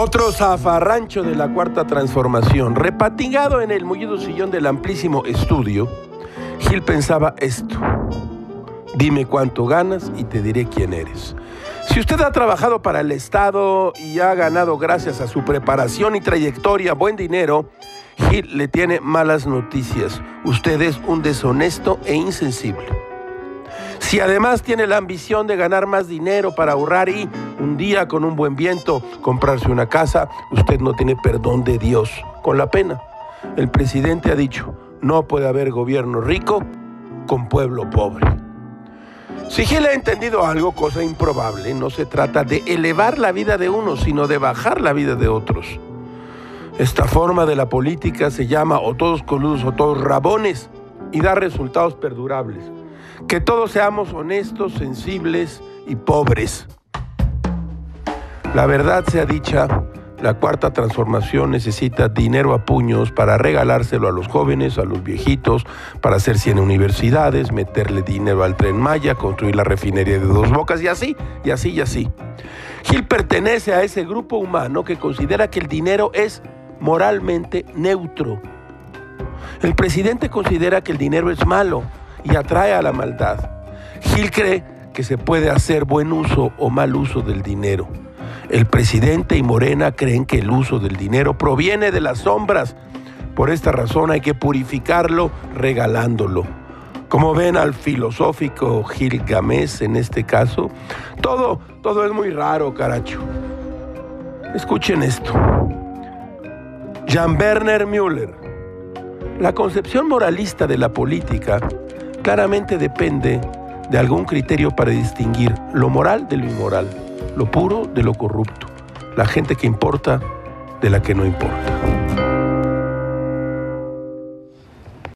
Puro zafarrancho de la cuarta transformación. Repatingado en el mullido sillón del amplísimo estudio, Gil pensaba esto. Dime cuánto ganas y te diré quién eres. Si usted ha trabajado para el Estado y ha ganado gracias a su preparación y trayectoria buen dinero, Gil le tiene malas noticias. Usted es un deshonesto e insensible. Si además tiene la ambición de ganar más dinero para ahorrar y un día con un buen viento comprarse una casa, usted no tiene perdón de Dios con la pena. El presidente ha dicho, no puede haber gobierno rico con pueblo pobre. Si Gil ha entendido algo, cosa improbable, no se trata de elevar la vida de unos, sino de bajar la vida de otros. Esta forma de la política se llama o todos coludos o todos rabones y da resultados perdurables. Que todos seamos honestos, sensibles y pobres. La verdad sea dicha, la cuarta transformación necesita dinero a puños para regalárselo a los jóvenes, a los viejitos, para hacer 100 universidades, meterle dinero al tren Maya, construir la refinería de dos bocas y así, y así, y así. Gil pertenece a ese grupo humano que considera que el dinero es moralmente neutro. El presidente considera que el dinero es malo y atrae a la maldad. Gil cree que se puede hacer buen uso o mal uso del dinero. El presidente y Morena creen que el uso del dinero proviene de las sombras. Por esta razón hay que purificarlo regalándolo. Como ven al filosófico Gil Gamés en este caso, todo, todo es muy raro, caracho. Escuchen esto. Jan Werner Müller. La concepción moralista de la política claramente depende de algún criterio para distinguir lo moral de lo inmoral lo puro de lo corrupto, la gente que importa de la que no importa.